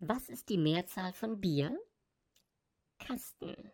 Was ist die Mehrzahl von Bier? Kasten